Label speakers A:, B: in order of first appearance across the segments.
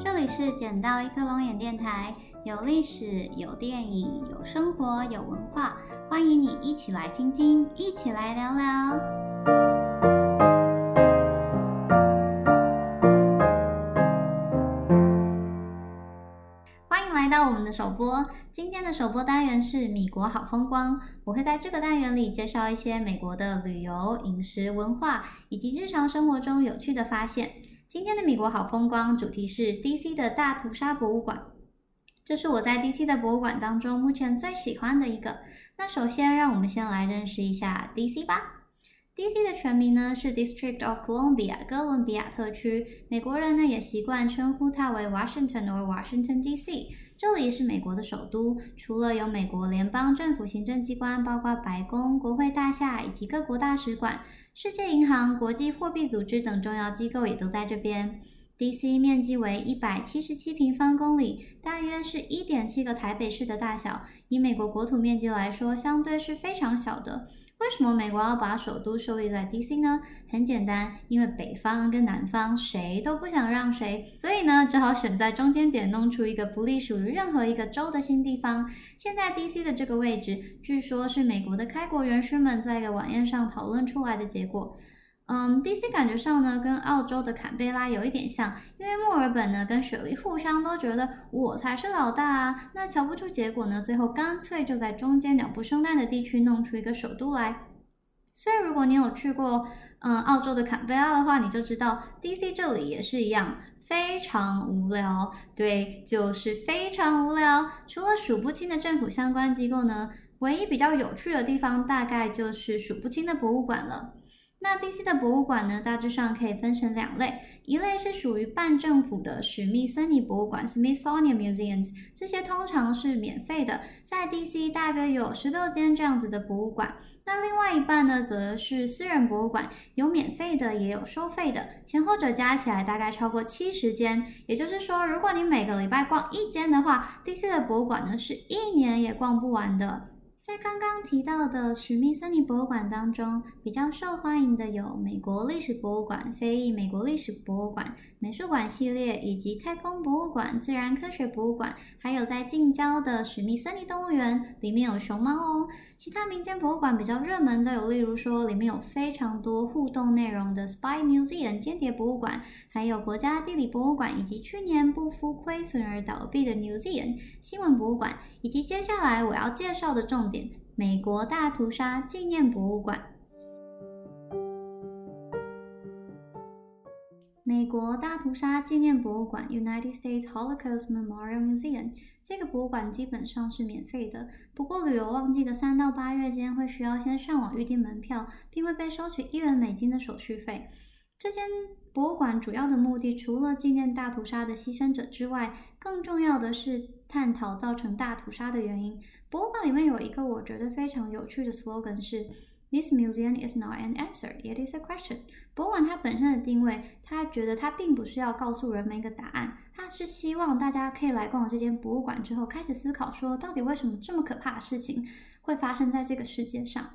A: 这里是捡到一颗龙眼电台，有历史，有电影，有生活，有文化，欢迎你一起来听听，一起来聊聊。欢迎来到我们的首播。今天的首播单元是米国好风光，我会在这个单元里介绍一些美国的旅游、饮食、文化以及日常生活中有趣的发现。今天的米国好风光主题是 DC 的大屠杀博物馆，这是我在 DC 的博物馆当中目前最喜欢的一个。那首先，让我们先来认识一下 DC 吧。DC 的全名呢是 District of Columbia，哥伦比亚特区。美国人呢也习惯称呼它为 Washington or Washington DC。这里是美国的首都，除了有美国联邦政府行政机关，包括白宫、国会大厦以及各国大使馆、世界银行、国际货币组织等重要机构也都在这边。DC 面积为一百七十七平方公里，大约是一点七个台北市的大小。以美国国土面积来说，相对是非常小的。为什么美国要把首都设立在 DC 呢？很简单，因为北方跟南方谁都不想让谁，所以呢，只好选在中间点弄出一个不隶属于任何一个州的新地方。现在 DC 的这个位置，据说是美国的开国元勋们在一个晚宴上讨论出来的结果。嗯，DC 感觉上呢，跟澳洲的坎贝拉有一点像，因为墨尔本呢跟雪梨互相都觉得我才是老大啊，那瞧不出结果呢，最后干脆就在中间鸟不生蛋的地区弄出一个首都来。所以如果你有去过嗯澳洲的坎贝拉的话，你就知道 DC 这里也是一样，非常无聊，对，就是非常无聊。除了数不清的政府相关机构呢，唯一比较有趣的地方大概就是数不清的博物馆了。那 DC 的博物馆呢，大致上可以分成两类，一类是属于半政府的史密森尼博物馆 （Smithsonian Museums），这些通常是免费的，在 DC 大约有十六间这样子的博物馆。那另外一半呢，则是私人博物馆，有免费的，也有收费的，前后者加起来大概超过七十间。也就是说，如果你每个礼拜逛一间的话，DC 的博物馆呢，是一年也逛不完的。在刚刚提到的史密森尼博物馆当中，比较受欢迎的有美国历史博物馆、非裔美国历史博物馆、美术馆系列，以及太空博物馆、自然科学博物馆，还有在近郊的史密森尼动物园，里面有熊猫哦。其他民间博物馆比较热门的有，例如说里面有非常多互动内容的 Spy Museum 间谍博物馆，还有国家地理博物馆，以及去年不敷亏损而倒闭的 Museum 新闻博物馆，以及接下来我要介绍的重点——美国大屠杀纪念博物馆。国大屠杀纪念博物馆 （United States Holocaust Memorial Museum） 这个博物馆基本上是免费的，不过旅游旺季的三到八月间会需要先上网预订门票，并会被收取一元美金的手续费。这间博物馆主要的目的，除了纪念大屠杀的牺牲者之外，更重要的是探讨造成大屠杀的原因。博物馆里面有一个我觉得非常有趣的 slogan 是。This museum is not an answer; it is a question. 博物馆它本身的定位，他觉得它并不是要告诉人们一个答案，它是希望大家可以来逛这间博物馆之后，开始思考说，到底为什么这么可怕的事情会发生在这个世界上。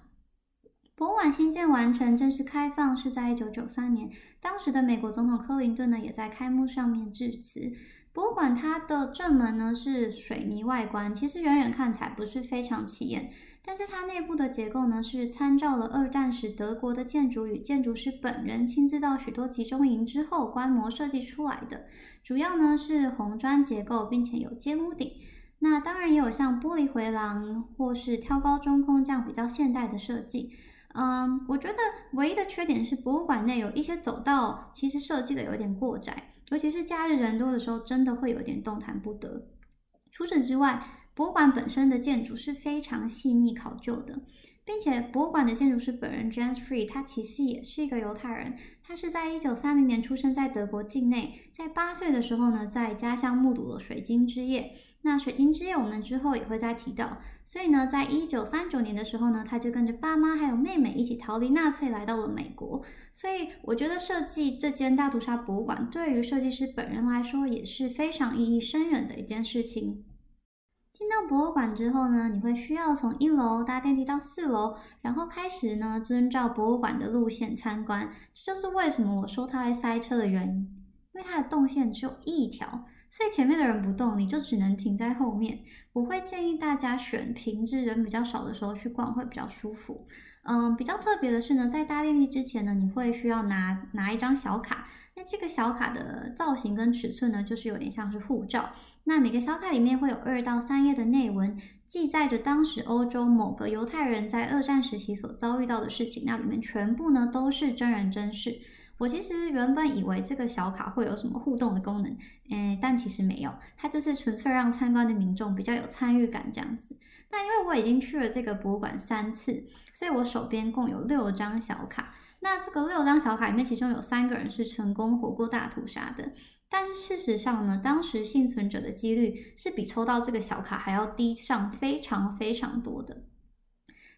A: 博物馆新建完成、正式开放是在一九九三年，当时的美国总统克林顿呢，也在开幕上面致辞。博物馆它的正门呢是水泥外观，其实远远看起来不是非常起眼。但是它内部的结构呢，是参照了二战时德国的建筑与建筑师本人亲自到许多集中营之后观摩设计出来的。主要呢是红砖结构，并且有尖屋顶。那当然也有像玻璃回廊或是挑高中空这样比较现代的设计。嗯，我觉得唯一的缺点是博物馆内有一些走道其实设计的有点过窄，尤其是假日人多的时候，真的会有点动弹不得。除此之外，博物馆本身的建筑是非常细腻考究的，并且博物馆的建筑师本人 James Free，他其实也是一个犹太人。他是在一九三零年出生在德国境内，在八岁的时候呢，在家乡目睹了水晶之夜。那水晶之夜我们之后也会再提到。所以呢，在一九三九年的时候呢，他就跟着爸妈还有妹妹一起逃离纳粹，来到了美国。所以我觉得设计这间大屠杀博物馆，对于设计师本人来说也是非常意义深远的一件事情。进到博物馆之后呢，你会需要从一楼搭电梯到四楼，然后开始呢遵照博物馆的路线参观。这就是为什么我说它会塞车的原因。因为它的动线只有一条，所以前面的人不动，你就只能停在后面。我会建议大家选平日人比较少的时候去逛，会比较舒服。嗯，比较特别的是呢，在搭电梯之前呢，你会需要拿拿一张小卡。那这个小卡的造型跟尺寸呢，就是有点像是护照。那每个小卡里面会有二到三页的内文，记载着当时欧洲某个犹太人在二战时期所遭遇到的事情。那里面全部呢都是真人真事。我其实原本以为这个小卡会有什么互动的功能，诶，但其实没有，它就是纯粹让参观的民众比较有参与感这样子。那因为我已经去了这个博物馆三次，所以我手边共有六张小卡。那这个六张小卡里面，其中有三个人是成功活过大屠杀的，但是事实上呢，当时幸存者的几率是比抽到这个小卡还要低上非常非常多的。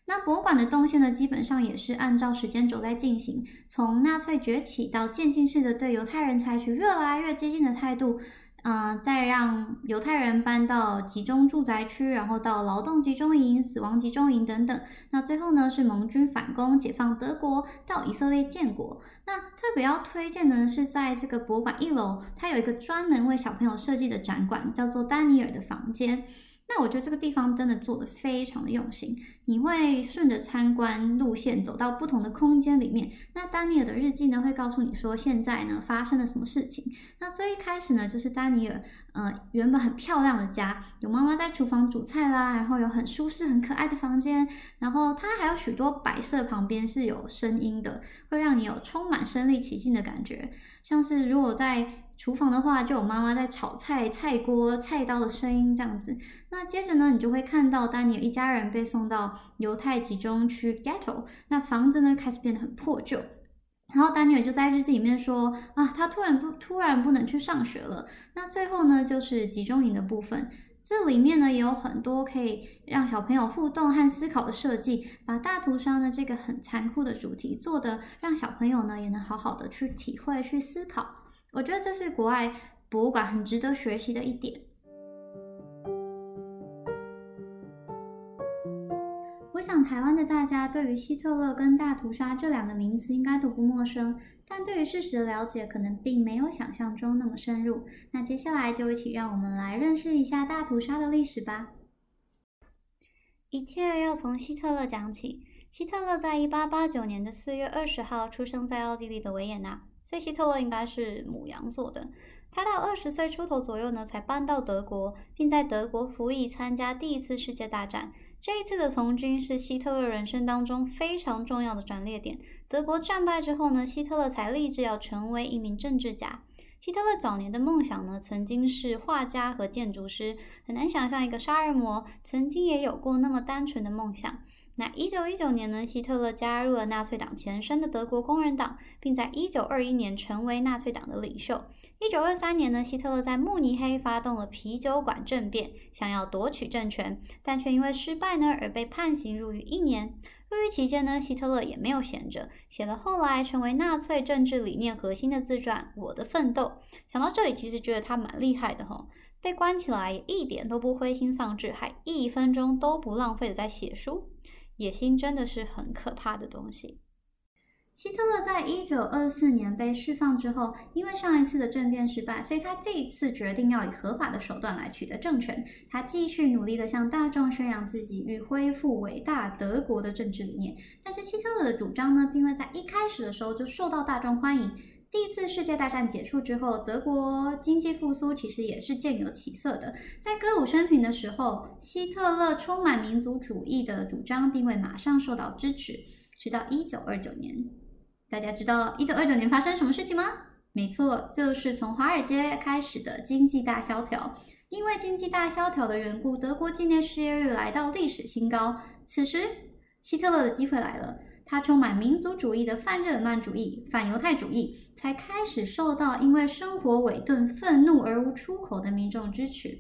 A: 那博物馆的动线呢，基本上也是按照时间轴在进行，从纳粹崛起到渐进式的对犹太人采取越来越接近的态度。嗯，再让犹太人搬到集中住宅区，然后到劳动集中营、死亡集中营等等。那最后呢，是盟军反攻、解放德国，到以色列建国。那特别要推荐的是，在这个博物馆一楼，它有一个专门为小朋友设计的展馆，叫做丹尼尔的房间。那我觉得这个地方真的做的非常的用心，你会顺着参观路线走到不同的空间里面。那丹尼尔的日记呢，会告诉你说现在呢发生了什么事情。那最一开始呢，就是丹尼尔，呃，原本很漂亮的家，有妈妈在厨房煮菜啦，然后有很舒适、很可爱的房间，然后它还有许多摆设，旁边是有声音的，会让你有充满身临其境的感觉，像是如果在。厨房的话，就有妈妈在炒菜，菜锅、菜刀的声音这样子。那接着呢，你就会看到丹尼尔一家人被送到犹太集中区 ghetto。那房子呢开始变得很破旧，然后丹尼尔就在日记里面说啊，他突然不突然不能去上学了。那最后呢，就是集中营的部分，这里面呢也有很多可以让小朋友互动和思考的设计，把大屠杀呢这个很残酷的主题做的，让小朋友呢也能好好的去体会、去思考。我觉得这是国外博物馆很值得学习的一点。想台湾的大家对于希特勒跟大屠杀这两个名词应该都不陌生，但对于事实的了解可能并没有想象中那么深入。那接下来就一起让我们来认识一下大屠杀的历史吧。一切要从希特勒讲起。希特勒在一八八九年的四月二十号出生在奥地利的维也纳。所以希特勒应该是母羊座的。他到二十岁出头左右呢，才搬到德国，并在德国服役，参加第一次世界大战。这一次的从军是希特勒人生当中非常重要的转捩点。德国战败之后呢，希特勒才立志要成为一名政治家。希特勒早年的梦想呢，曾经是画家和建筑师。很难想象一个杀人魔曾经也有过那么单纯的梦想。那一九一九年呢，希特勒加入了纳粹党前身的德国工人党，并在一九二一年成为纳粹党的领袖。一九二三年呢，希特勒在慕尼黑发动了啤酒馆政变，想要夺取政权，但却因为失败呢而被判刑入狱一年。入狱期间呢，希特勒也没有闲着，写了后来成为纳粹政治理念核心的自传《我的奋斗》。想到这里，其实觉得他蛮厉害的哈，被关起来也一点都不灰心丧志，还一分钟都不浪费的在写书。野心真的是很可怕的东西。希特勒在一九二四年被释放之后，因为上一次的政变失败，所以他这一次决定要以合法的手段来取得政权。他继续努力的向大众宣扬自己欲恢复伟大德国的政治理念。但是希特勒的主张呢，并未在一开始的时候就受到大众欢迎。第一次世界大战结束之后，德国经济复苏其实也是渐有起色的。在歌舞升平的时候，希特勒充满民族主义的主张并未马上受到支持。直到一九二九年，大家知道一九二九年发生什么事情吗？没错，就是从华尔街开始的经济大萧条。因为经济大萧条的缘故，德国今年失业率来到历史新高。此时，希特勒的机会来了。他充满民族主义的泛日耳曼主义、反犹太主义，才开始受到因为生活委顿、愤怒而无出口的民众支持。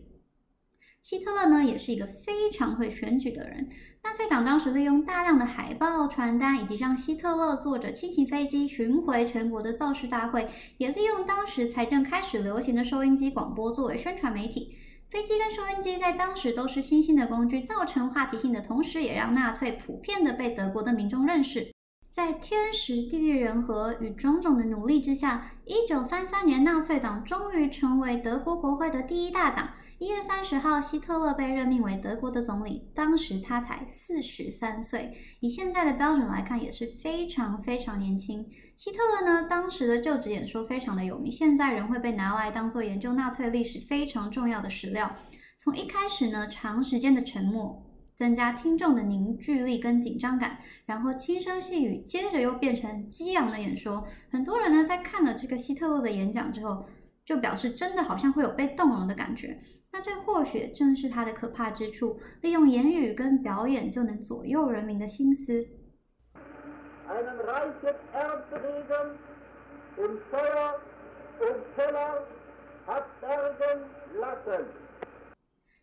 A: 希特勒呢，也是一个非常会选举的人。纳粹党当时利用大量的海报、传单，以及让希特勒坐着轻型飞机巡回全国的造势大会，也利用当时财政开始流行的收音机广播作为宣传媒体。飞机跟收音机在当时都是新兴的工具，造成话题性的同时，也让纳粹普遍的被德国的民众认识。在天时地利人和与种种的努力之下，一九三三年，纳粹党终于成为德国国会的第一大党。一月三十号，希特勒被任命为德国的总理，当时他才四十三岁，以现在的标准来看，也是非常非常年轻。希特勒呢，当时的就职演说非常的有名，现在仍会被拿来当做研究纳粹历史非常重要的史料。从一开始呢，长时间的沉默。增加听众的凝聚力跟紧张感，然后轻声细语，接着又变成激昂的演说。很多人呢在看了这个希特勒的演讲之后，就表示真的好像会有被动容的感觉。那这或许正是他的可怕之处，利用言语跟表演就能左右人民的心思。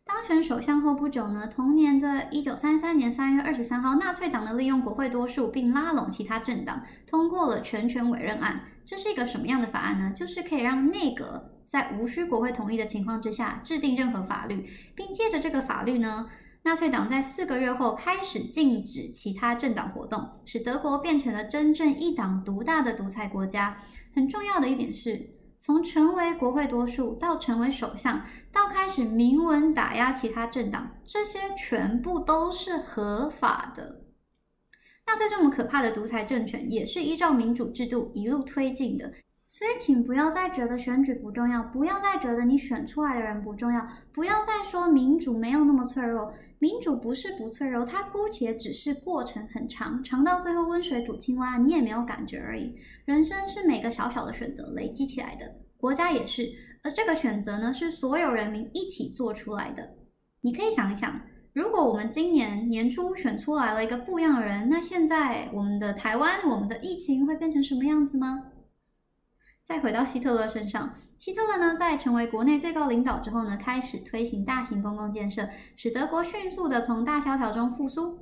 A: 当选首相后不久呢，同年的一九三三年三月二十三号，纳粹党呢利用国会多数，并拉拢其他政党，通过了全权委任案。这是一个什么样的法案呢？就是可以让内阁在无需国会同意的情况之下制定任何法律，并借着这个法律呢，纳粹党在四个月后开始禁止其他政党活动，使德国变成了真正一党独大的独裁国家。很重要的一点是。从成为国会多数到成为首相，到开始明文打压其他政党，这些全部都是合法的。纳粹这么可怕的独裁政权，也是依照民主制度一路推进的。所以，请不要再觉得选举不重要，不要再觉得你选出来的人不重要，不要再说民主没有那么脆弱。民主不是不脆弱，它姑且只是过程很长，长到最后温水煮青蛙，你也没有感觉而已。人生是每个小小的选择累积起来的，国家也是，而这个选择呢，是所有人民一起做出来的。你可以想一想，如果我们今年年初选出来了一个不一样的人，那现在我们的台湾，我们的疫情会变成什么样子吗？再回到希特勒身上，希特勒呢，在成为国内最高领导之后呢，开始推行大型公共建设，使德国迅速的从大萧条中复苏，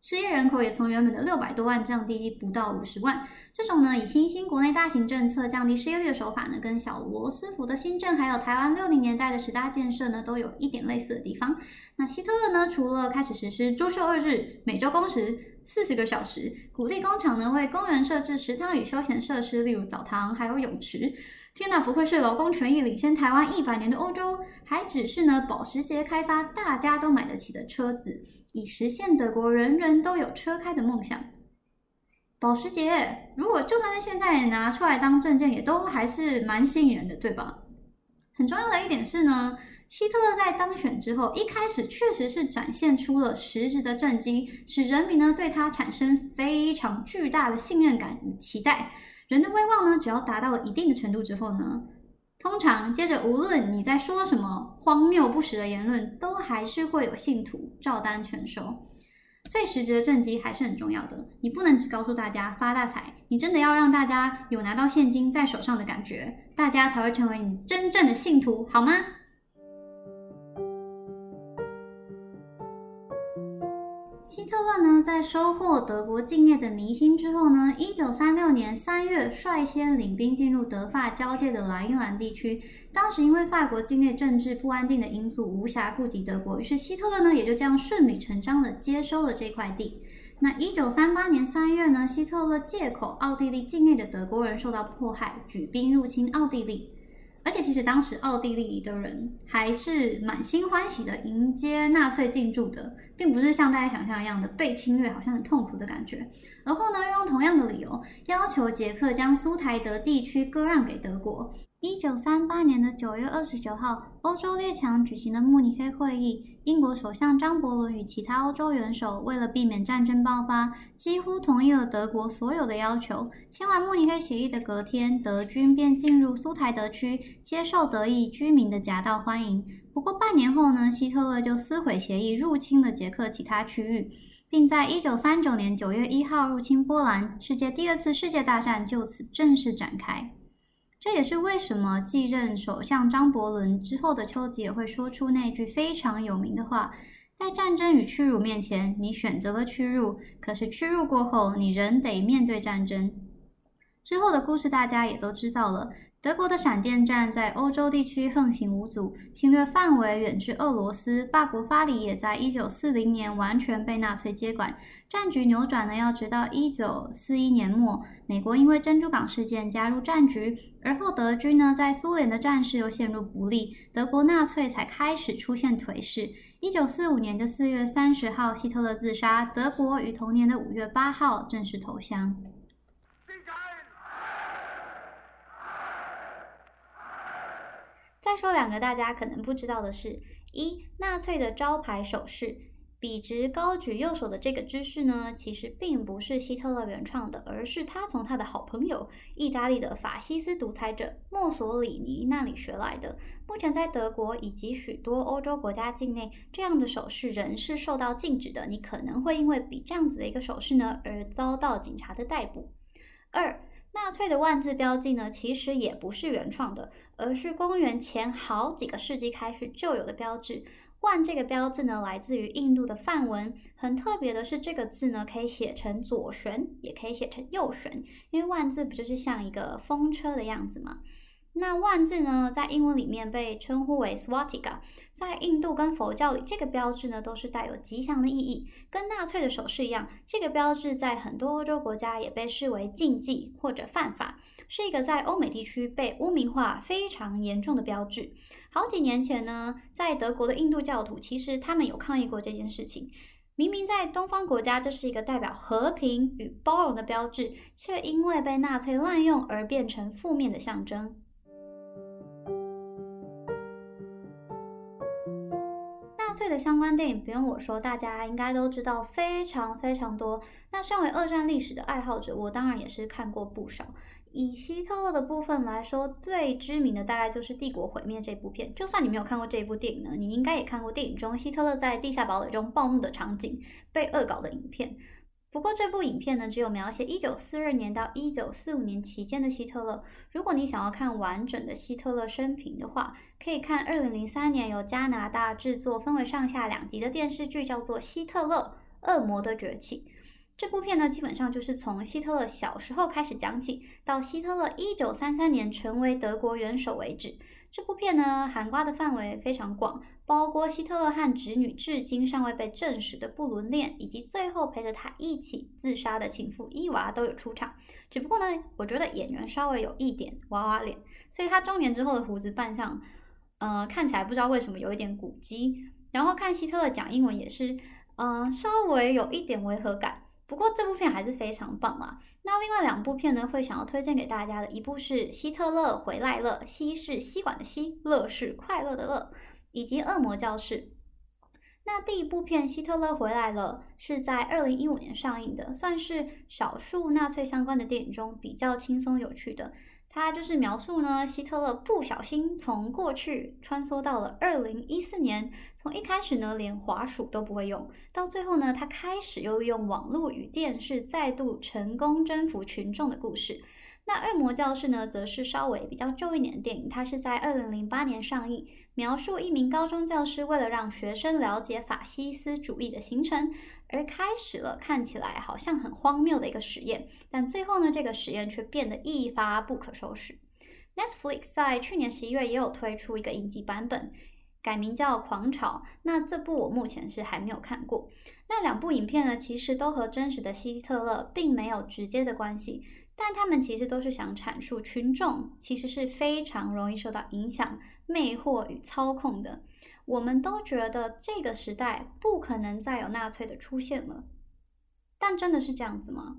A: 失业人口也从原本的六百多万降低不到五十万。这种呢，以新兴国内大型政策降低失业率的手法呢，跟小罗斯福的新政，还有台湾六零年代的十大建设呢，都有一点类似的地方。那希特勒呢，除了开始实施周休二日、每周工时。四十个小时，鼓励工厂呢为工人设置食堂与休闲设施，例如澡堂还有泳池。天呐，不愧是劳工权益领先台湾一百年的欧洲，还只是呢保时捷开发大家都买得起的车子，以实现德国人人都有车开的梦想。保时捷，如果就算是现在拿出来当证件，也都还是蛮吸引人的，对吧？很重要的一点是呢。希特勒在当选之后，一开始确实是展现出了实质的政绩，使人民呢对他产生非常巨大的信任感与期待。人的威望呢，只要达到了一定的程度之后呢，通常接着无论你在说什么荒谬不实的言论，都还是会有信徒照单全收。所以实质的政绩还是很重要的。你不能只告诉大家发大财，你真的要让大家有拿到现金在手上的感觉，大家才会成为你真正的信徒，好吗？希特勒呢，在收获德国境内的民心之后呢，一九三六年三月率先领兵进入德法交界的莱茵兰地区。当时因为法国境内政治不安定的因素，无暇顾及德国，于是希特勒呢也就这样顺理成章的接收了这块地。那一九三八年三月呢，希特勒借口奥地利境内的德国人受到迫害，举兵入侵奥地利。而且其实当时奥地利的人还是满心欢喜的迎接纳粹进驻的，并不是像大家想象一样的被侵略好像很痛苦的感觉。而后呢，又用同样的理由要求捷克将苏台德地区割让给德国。一九三八年的九月二十九号，欧洲列强举行的慕尼黑会议，英国首相张伯伦与其他欧洲元首为了避免战争爆发，几乎同意了德国所有的要求。签完慕尼黑协议的隔天，德军便进入苏台德区，接受德意居民的夹道欢迎。不过半年后呢，希特勒就撕毁协议，入侵了捷克其他区域，并在一九三九年九月一号入侵波兰，世界第二次世界大战就此正式展开。这也是为什么继任首相张伯伦之后的丘吉尔会说出那句非常有名的话：“在战争与屈辱面前，你选择了屈辱，可是屈辱过后，你仍得面对战争。”之后的故事大家也都知道了。德国的闪电战在欧洲地区横行无阻，侵略范围远至俄罗斯。霸国巴黎也在一九四零年完全被纳粹接管。战局扭转呢，要直到一九四一年末，美国因为珍珠港事件加入战局，而后德军呢在苏联的战事又陷入不利，德国纳粹才开始出现颓势。一九四五年的四月三十号，希特勒自杀，德国于同年的五月八号正式投降。再说两个大家可能不知道的事：一、纳粹的招牌手势——笔直高举右手的这个姿势呢，其实并不是希特勒原创的，而是他从他的好朋友意大利的法西斯独裁者墨索里尼那里学来的。目前在德国以及许多欧洲国家境内，这样的手势仍是受到禁止的。你可能会因为比这样子的一个手势呢，而遭到警察的逮捕。二。纳粹的万字标记呢，其实也不是原创的，而是公元前好几个世纪开始就有的标志。万这个标志呢，来自于印度的梵文。很特别的是，这个字呢，可以写成左旋，也可以写成右旋，因为万字不就是像一个风车的样子吗？那万字呢，在英文里面被称呼为 Swatika，在印度跟佛教里，这个标志呢都是带有吉祥的意义。跟纳粹的手势一样，这个标志在很多欧洲国家也被视为禁忌或者犯法，是一个在欧美地区被污名化非常严重的标志。好几年前呢，在德国的印度教徒其实他们有抗议过这件事情。明明在东方国家，这是一个代表和平与包容的标志，却因为被纳粹滥用而变成负面的象征。纳粹的相关电影不用我说，大家应该都知道非常非常多。那身为二战历史的爱好者，我当然也是看过不少。以希特勒的部分来说，最知名的大概就是《帝国毁灭》这部片。就算你没有看过这部电影呢，你应该也看过电影中希特勒在地下堡垒中暴怒的场景，被恶搞的影片。不过这部影片呢，只有描写一九四二年到一九四五年期间的希特勒。如果你想要看完整的希特勒生平的话，可以看二零零三年由加拿大制作、分为上下两集的电视剧，叫做《希特勒：恶魔的崛起》。这部片呢，基本上就是从希特勒小时候开始讲起，到希特勒一九三三年成为德国元首为止。这部片呢，涵盖的范围非常广，包括希特勒和侄女至今尚未被证实的不伦恋，以及最后陪着他一起自杀的情妇伊娃都有出场。只不过呢，我觉得演员稍微有一点娃娃脸，所以他中年之后的胡子扮相，呃，看起来不知道为什么有一点古迹。然后看希特勒讲英文也是，嗯，稍微有一点违和感。不过这部片还是非常棒啊！那另外两部片呢，会想要推荐给大家的，一部是《希特勒回来了》，希是吸管的希，乐是快乐的乐，以及《恶魔教室》。那第一部片《希特勒回来了》是在二零一五年上映的，算是少数纳粹相关的电影中比较轻松有趣的。它就是描述呢，希特勒不小心从过去穿梭到了二零一四年，从一开始呢连滑鼠都不会用，到最后呢他开始又利用网络与电视再度成功征服群众的故事。那《恶魔教室》呢，则是稍微比较旧一点的电影，它是在二零零八年上映，描述一名高中教师为了让学生了解法西斯主义的形成，而开始了看起来好像很荒谬的一个实验，但最后呢，这个实验却变得一发不可收拾。Netflix 在去年十一月也有推出一个影集版本，改名叫《狂潮》，那这部我目前是还没有看过。那两部影片呢，其实都和真实的希特勒并没有直接的关系。但他们其实都是想阐述群众其实是非常容易受到影响、魅惑与操控的。我们都觉得这个时代不可能再有纳粹的出现了，但真的是这样子吗？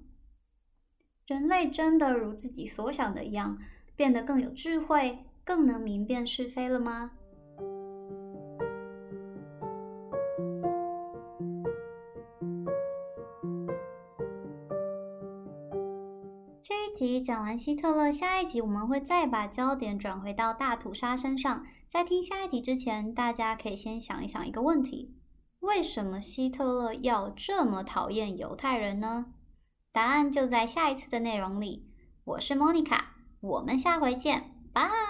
A: 人类真的如自己所想的一样，变得更有智慧、更能明辨是非了吗？集讲完希特勒，下一集我们会再把焦点转回到大屠杀身上。在听下一集之前，大家可以先想一想一个问题：为什么希特勒要这么讨厌犹太人呢？答案就在下一次的内容里。我是莫妮卡，我们下回见，拜。